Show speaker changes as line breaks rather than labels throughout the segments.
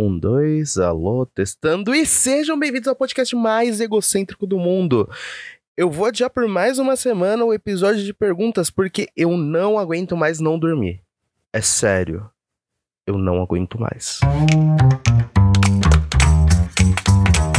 Um, dois, alô, testando. E sejam bem-vindos ao podcast mais egocêntrico do mundo. Eu vou adiar por mais uma semana o episódio de perguntas, porque eu não aguento mais não dormir. É sério. Eu não aguento mais.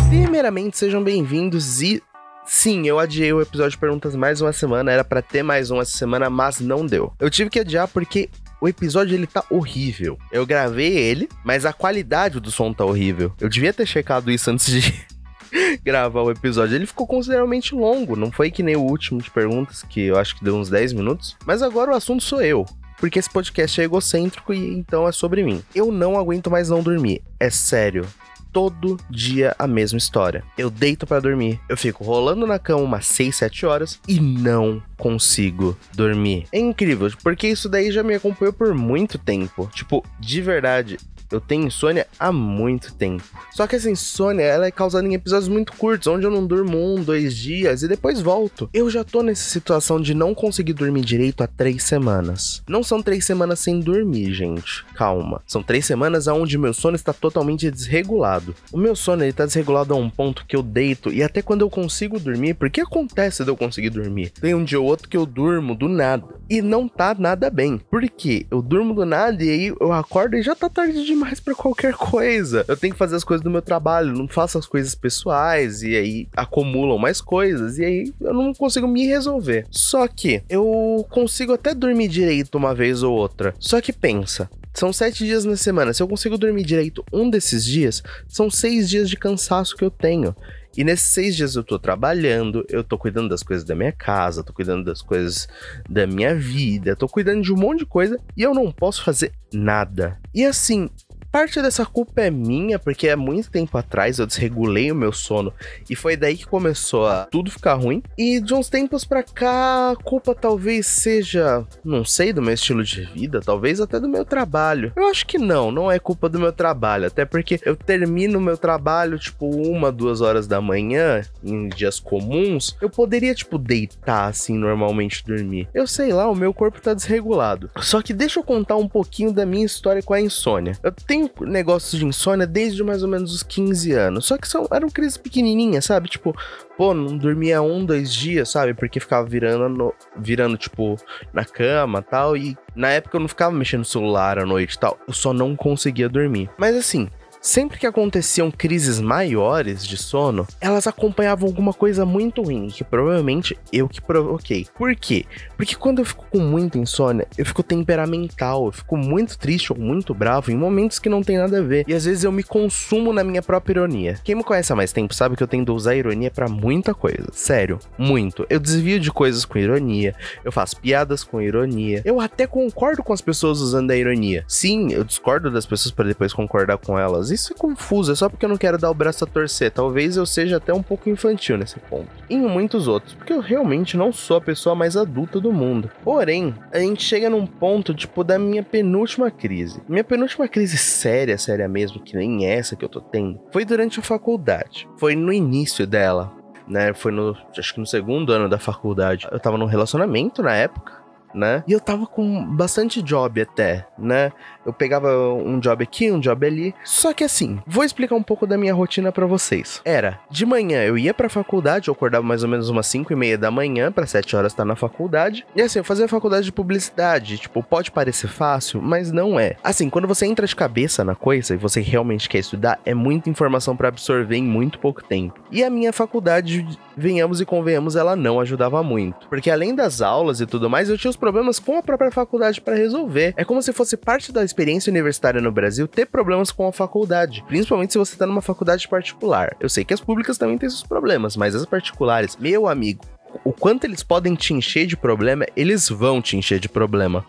Primeiramente, sejam bem-vindos e Sim, eu adiei o episódio de perguntas mais uma semana, era para ter mais uma semana, mas não deu. Eu tive que adiar porque o episódio ele tá horrível. Eu gravei ele, mas a qualidade do som tá horrível. Eu devia ter checado isso antes de gravar o episódio. Ele ficou consideravelmente longo, não foi que nem o último de perguntas, que eu acho que deu uns 10 minutos. Mas agora o assunto sou eu. Porque esse podcast é egocêntrico e então é sobre mim. Eu não aguento mais não dormir. É sério todo dia a mesma história. Eu deito para dormir, eu fico rolando na cama umas 6, 7 horas e não consigo dormir. É incrível, porque isso daí já me acompanhou por muito tempo. Tipo, de verdade, eu tenho insônia há muito tempo. Só que essa insônia, ela é causada em episódios muito curtos, onde eu não durmo um, dois dias e depois volto. Eu já tô nessa situação de não conseguir dormir direito há três semanas. Não são três semanas sem dormir, gente. Calma. São três semanas onde meu sono está totalmente desregulado. O meu sono, ele tá desregulado a um ponto que eu deito e até quando eu consigo dormir, porque acontece de eu conseguir dormir? Tem um dia ou outro que eu durmo do nada. E não tá nada bem. Por quê? Eu durmo do nada e aí eu acordo e já tá tarde de demais para qualquer coisa. Eu tenho que fazer as coisas do meu trabalho, não faço as coisas pessoais e aí acumulam mais coisas e aí eu não consigo me resolver. Só que eu consigo até dormir direito uma vez ou outra. Só que pensa, são sete dias na semana. Se eu consigo dormir direito um desses dias, são seis dias de cansaço que eu tenho. E nesses seis dias eu tô trabalhando, eu tô cuidando das coisas da minha casa, tô cuidando das coisas da minha vida, tô cuidando de um monte de coisa e eu não posso fazer nada. E assim, Parte dessa culpa é minha, porque há muito tempo atrás eu desregulei o meu sono e foi daí que começou a tudo ficar ruim. E de uns tempos pra cá, a culpa talvez seja, não sei, do meu estilo de vida, talvez até do meu trabalho. Eu acho que não, não é culpa do meu trabalho, até porque eu termino o meu trabalho tipo uma, duas horas da manhã em dias comuns. Eu poderia tipo deitar assim normalmente dormir. Eu sei lá, o meu corpo tá desregulado. Só que deixa eu contar um pouquinho da minha história com a insônia. Eu tenho tenho negócios de insônia desde mais ou menos os 15 anos. Só que são, eram crises pequenininhas, sabe? Tipo, pô, não dormia um, dois dias, sabe? Porque ficava virando, no, virando tipo, na cama tal. E na época eu não ficava mexendo no celular à noite tal. Eu só não conseguia dormir. Mas assim, Sempre que aconteciam crises maiores de sono, elas acompanhavam alguma coisa muito ruim, que provavelmente eu que provoquei. Por quê? Porque quando eu fico com muita insônia, eu fico temperamental, eu fico muito triste ou muito bravo em momentos que não tem nada a ver. E às vezes eu me consumo na minha própria ironia. Quem me conhece há mais tempo sabe que eu tendo a usar ironia para muita coisa. Sério, muito. Eu desvio de coisas com ironia, eu faço piadas com ironia. Eu até concordo com as pessoas usando a ironia. Sim, eu discordo das pessoas para depois concordar com elas isso é confuso, é só porque eu não quero dar o braço a torcer. Talvez eu seja até um pouco infantil nesse ponto. E em muitos outros, porque eu realmente não sou a pessoa mais adulta do mundo. Porém, a gente chega num ponto, tipo, da minha penúltima crise. Minha penúltima crise séria, séria mesmo, que nem essa que eu tô tendo, foi durante a faculdade. Foi no início dela. Né, foi no, acho que no segundo ano da faculdade. Eu tava num relacionamento na época, né? E eu tava com bastante job até, né? Eu pegava um job aqui, um job ali. Só que assim, vou explicar um pouco da minha rotina para vocês. Era, de manhã eu ia pra faculdade, eu acordava mais ou menos umas 5 e meia da manhã, para 7 horas estar na faculdade. E assim, eu fazia faculdade de publicidade. Tipo, pode parecer fácil, mas não é. Assim, quando você entra de cabeça na coisa e você realmente quer estudar, é muita informação para absorver em muito pouco tempo. E a minha faculdade, venhamos e convenhamos, ela não ajudava muito. Porque além das aulas e tudo mais, eu tinha os problemas com a própria faculdade para resolver. É como se fosse parte da experiência universitária no Brasil ter problemas com a faculdade, principalmente se você está numa faculdade particular. Eu sei que as públicas também têm seus problemas, mas as particulares, meu amigo, o quanto eles podem te encher de problema, eles vão te encher de problema.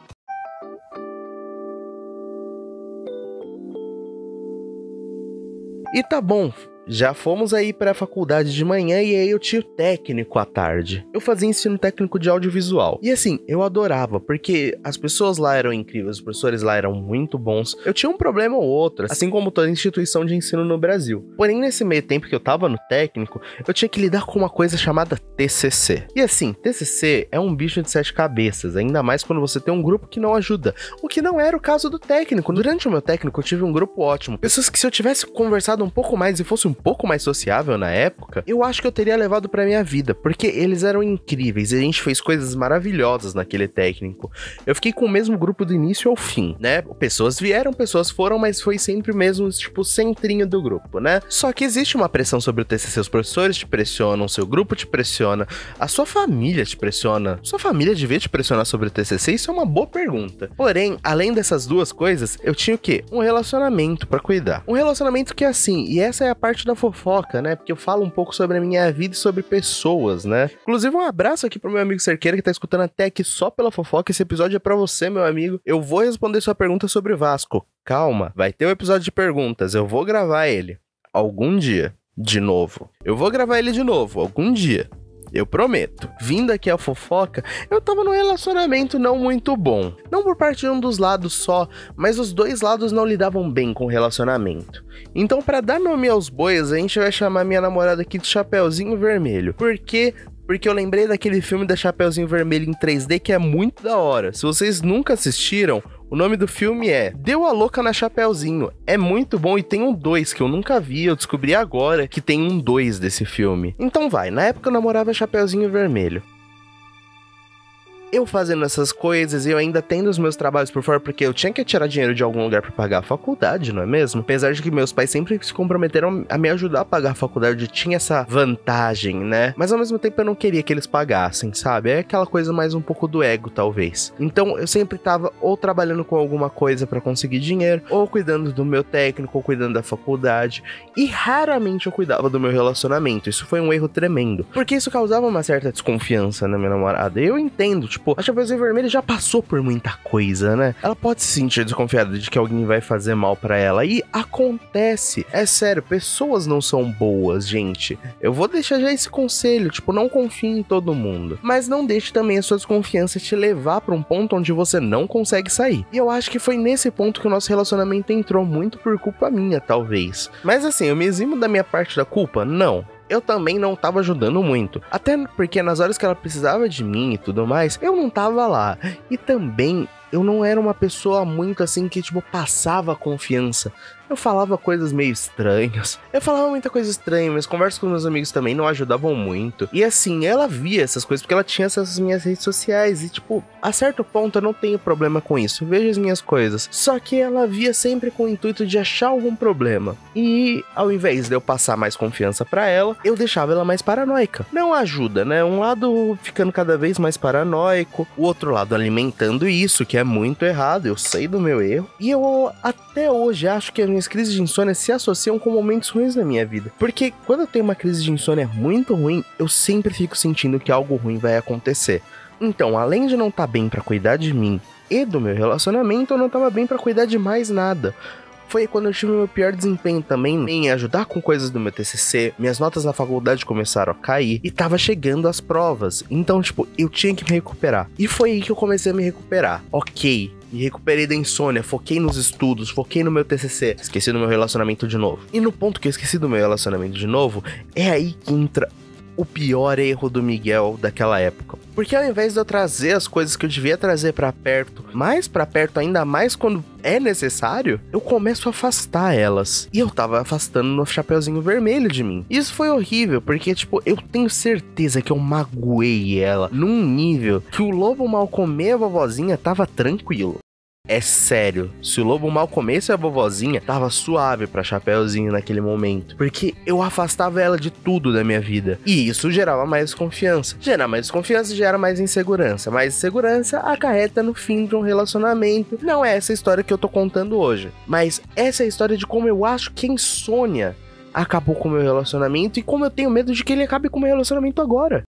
E tá bom, já fomos aí pra faculdade de manhã e aí eu tinha o técnico à tarde. Eu fazia ensino técnico de audiovisual. E assim, eu adorava, porque as pessoas lá eram incríveis, os professores lá eram muito bons. Eu tinha um problema ou outro, assim como toda instituição de ensino no Brasil. Porém, nesse meio tempo que eu tava no técnico, eu tinha que lidar com uma coisa chamada TCC. E assim, TCC é um bicho de sete cabeças, ainda mais quando você tem um grupo que não ajuda, o que não era o caso do técnico. Durante o meu técnico, eu tive um grupo ótimo. Pessoas que se eu tivesse conversado um pouco mais e fosse um pouco mais sociável na época, eu acho que eu teria levado pra minha vida, porque eles eram incríveis e a gente fez coisas maravilhosas naquele técnico. Eu fiquei com o mesmo grupo do início ao fim, né? Pessoas vieram, pessoas foram, mas foi sempre mesmo, tipo, centrinho do grupo, né? Só que existe uma pressão sobre o TCC, os professores te pressionam, seu grupo te pressiona, a sua família te pressiona. Sua família devia te pressionar sobre o TCC? Isso é uma boa pergunta. Porém, além dessas duas coisas, eu tinha o quê? Um relacionamento para cuidar. Um relacionamento que é assim, e essa é a parte da fofoca, né? Porque eu falo um pouco sobre a minha vida e sobre pessoas, né? Inclusive, um abraço aqui pro meu amigo Cerqueira que tá escutando até aqui só pela fofoca. Esse episódio é para você, meu amigo. Eu vou responder sua pergunta sobre Vasco. Calma, vai ter um episódio de perguntas. Eu vou gravar ele algum dia de novo. Eu vou gravar ele de novo algum dia. Eu prometo. Vindo aqui a fofoca, eu tava num relacionamento não muito bom. Não por parte de um dos lados só, mas os dois lados não lidavam bem com o relacionamento. Então, para dar nome aos bois, a gente vai chamar minha namorada aqui de Chapeuzinho Vermelho. Porque porque eu lembrei daquele filme da Chapeuzinho Vermelho em 3D que é muito da hora. Se vocês nunca assistiram, o nome do filme é Deu a Louca na Chapeuzinho. É muito bom e tem um 2 que eu nunca vi, eu descobri agora que tem um 2 desse filme. Então vai, na época eu namorava Chapeuzinho Vermelho eu fazendo essas coisas e eu ainda tendo os meus trabalhos por fora, porque eu tinha que tirar dinheiro de algum lugar para pagar a faculdade, não é mesmo? Apesar de que meus pais sempre se comprometeram a me ajudar a pagar a faculdade, tinha essa vantagem, né? Mas ao mesmo tempo eu não queria que eles pagassem, sabe? É aquela coisa mais um pouco do ego, talvez. Então eu sempre tava ou trabalhando com alguma coisa para conseguir dinheiro, ou cuidando do meu técnico, ou cuidando da faculdade, e raramente eu cuidava do meu relacionamento. Isso foi um erro tremendo, porque isso causava uma certa desconfiança na minha namorada. Eu entendo, tipo, tipo, a Chapeuzinho Vermelho já passou por muita coisa, né? Ela pode se sentir desconfiada de que alguém vai fazer mal para ela. E acontece. É sério, pessoas não são boas, gente. Eu vou deixar já esse conselho, tipo, não confie em todo mundo. Mas não deixe também a sua desconfiança te levar para um ponto onde você não consegue sair. E eu acho que foi nesse ponto que o nosso relacionamento entrou muito por culpa minha, talvez. Mas assim, eu me eximo da minha parte da culpa? Não eu também não tava ajudando muito. Até porque nas horas que ela precisava de mim e tudo mais, eu não tava lá. E também eu não era uma pessoa muito assim que, tipo, passava confiança eu falava coisas meio estranhas. Eu falava muita coisa estranha, mas conversas com meus amigos também não ajudavam muito. E assim, ela via essas coisas porque ela tinha essas minhas redes sociais. E, tipo, a certo ponto eu não tenho problema com isso. Veja as minhas coisas. Só que ela via sempre com o intuito de achar algum problema. E ao invés de eu passar mais confiança para ela, eu deixava ela mais paranoica. Não ajuda, né? Um lado ficando cada vez mais paranoico, o outro lado alimentando isso, que é muito errado. Eu sei do meu erro. E eu até hoje acho que a minha minhas crises de insônia se associam com momentos ruins na minha vida. Porque quando eu tenho uma crise de insônia muito ruim, eu sempre fico sentindo que algo ruim vai acontecer. Então, além de não estar tá bem para cuidar de mim e do meu relacionamento, eu não estava bem para cuidar de mais nada foi quando eu tive meu pior desempenho também em ajudar com coisas do meu TCC. Minhas notas na faculdade começaram a cair e tava chegando as provas. Então, tipo, eu tinha que me recuperar. E foi aí que eu comecei a me recuperar. Ok, me recuperei da insônia, foquei nos estudos, foquei no meu TCC, esqueci do meu relacionamento de novo. E no ponto que eu esqueci do meu relacionamento de novo, é aí que entra o pior erro do Miguel daquela época. Porque ao invés de eu trazer as coisas que eu devia trazer para perto, mais para perto ainda mais quando é necessário, eu começo a afastar elas. E eu tava afastando no chapeuzinho vermelho de mim. Isso foi horrível, porque, tipo, eu tenho certeza que eu magoei ela num nível que o lobo mal comer a vovozinha tava tranquilo. É sério, se o lobo mal comesse a vovozinha, tava suave pra Chapeuzinho naquele momento. Porque eu afastava ela de tudo da minha vida. E isso gerava mais desconfiança. Gerar mais desconfiança gera mais insegurança. Mais insegurança acarreta no fim de um relacionamento. Não é essa história que eu tô contando hoje. Mas essa é a história de como eu acho que a insônia acabou com o meu relacionamento e como eu tenho medo de que ele acabe com o meu relacionamento agora.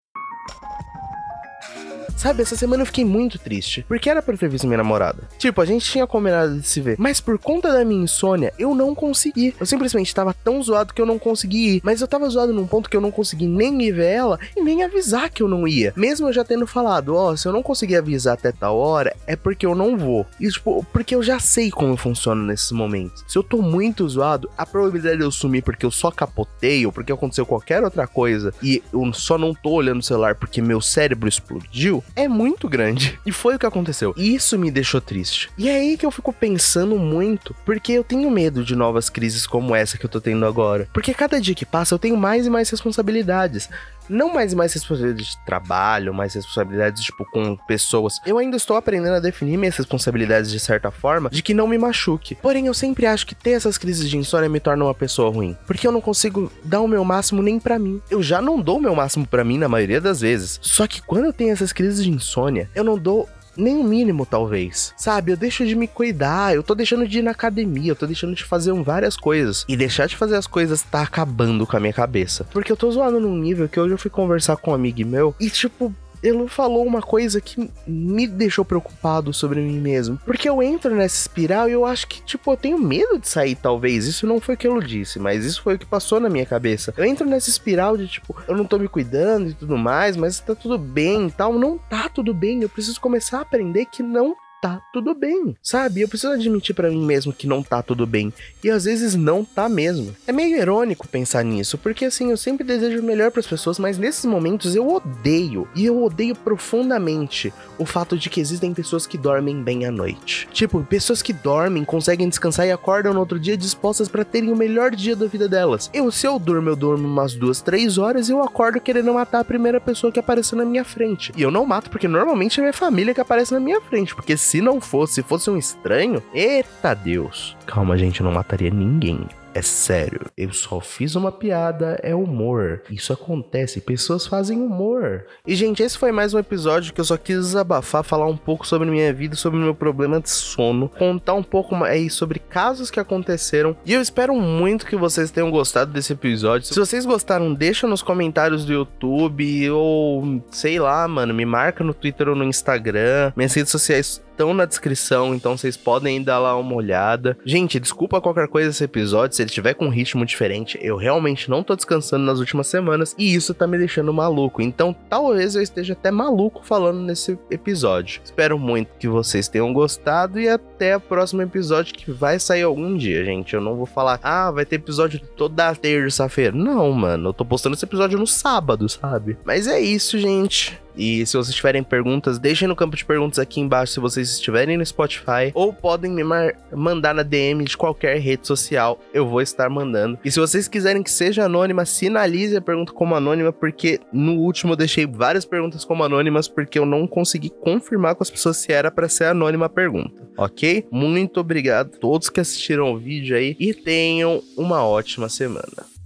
Sabe, essa semana eu fiquei muito triste. Porque era pra ter visto minha namorada. Tipo, a gente tinha combinado de se ver. Mas por conta da minha insônia, eu não consegui. Eu simplesmente tava tão zoado que eu não consegui ir. Mas eu tava zoado num ponto que eu não consegui nem ir ver ela e nem avisar que eu não ia. Mesmo eu já tendo falado, ó, oh, se eu não conseguir avisar até tal hora, é porque eu não vou. E, tipo, porque eu já sei como funciona nesses momentos. Se eu tô muito zoado, a probabilidade de eu sumir porque eu só capotei ou porque aconteceu qualquer outra coisa e eu só não tô olhando o celular porque meu cérebro explodiu é muito grande. E foi o que aconteceu. Isso me deixou triste. E é aí que eu fico pensando muito, porque eu tenho medo de novas crises como essa que eu tô tendo agora. Porque cada dia que passa eu tenho mais e mais responsabilidades não mais mais responsabilidades de trabalho, mais responsabilidades, tipo, com pessoas. Eu ainda estou aprendendo a definir minhas responsabilidades de certa forma, de que não me machuque. Porém, eu sempre acho que ter essas crises de insônia me torna uma pessoa ruim. Porque eu não consigo dar o meu máximo nem para mim. Eu já não dou o meu máximo para mim na maioria das vezes. Só que quando eu tenho essas crises de insônia, eu não dou nem o mínimo, talvez. Sabe, eu deixo de me cuidar, eu tô deixando de ir na academia, eu tô deixando de fazer várias coisas. E deixar de fazer as coisas tá acabando com a minha cabeça. Porque eu tô zoando num nível que hoje eu fui conversar com um amigo meu e, tipo, ele falou uma coisa que me deixou preocupado sobre mim mesmo. Porque eu entro nessa espiral e eu acho que, tipo, eu tenho medo de sair, talvez. Isso não foi o que ele disse, mas isso foi o que passou na minha cabeça. Eu entro nessa espiral de, tipo, eu não tô me cuidando e tudo mais, mas tá tudo bem e tal. Não tá tudo bem. Eu preciso começar a aprender que não tá tudo bem, sabe? Eu preciso admitir para mim mesmo que não tá tudo bem. E às vezes não tá mesmo. É meio irônico pensar nisso, porque assim, eu sempre desejo o melhor para as pessoas, mas nesses momentos eu odeio, e eu odeio profundamente o fato de que existem pessoas que dormem bem à noite. Tipo, pessoas que dormem, conseguem descansar e acordam no outro dia dispostas para terem o melhor dia da vida delas. Eu, se eu durmo, eu durmo umas duas, três horas e eu acordo querendo matar a primeira pessoa que apareceu na minha frente. E eu não mato porque normalmente é minha família que aparece na minha frente, porque se não fosse, se fosse um estranho, eita Deus. Calma, gente, eu não mataria ninguém. É sério, eu só fiz uma piada, é humor. Isso acontece, pessoas fazem humor. E, gente, esse foi mais um episódio que eu só quis desabafar, falar um pouco sobre minha vida, sobre meu problema de sono, contar um pouco mais sobre casos que aconteceram. E eu espero muito que vocês tenham gostado desse episódio. Se vocês gostaram, deixa nos comentários do YouTube ou sei lá, mano, me marca no Twitter ou no Instagram. Minhas redes sociais estão na descrição, então vocês podem dar lá uma olhada. Gente, desculpa qualquer coisa desse episódio, se ele tiver com um ritmo diferente, eu realmente não tô descansando nas últimas semanas e isso tá me deixando maluco. Então, talvez eu esteja até maluco falando nesse episódio. Espero muito que vocês tenham gostado e até o próximo episódio que vai sair algum dia, gente. Eu não vou falar, ah, vai ter episódio toda terça-feira. Não, mano, eu tô postando esse episódio no sábado, sabe? Mas é isso, gente. E se vocês tiverem perguntas, deixem no campo de perguntas aqui embaixo se vocês estiverem no Spotify ou podem me mandar na DM de qualquer rede social, eu vou estar mandando. E se vocês quiserem que seja anônima, sinalize a pergunta como anônima, porque no último eu deixei várias perguntas como anônimas porque eu não consegui confirmar com as pessoas se era para ser anônima a pergunta, ok? Muito obrigado a todos que assistiram o vídeo aí e tenham uma ótima semana.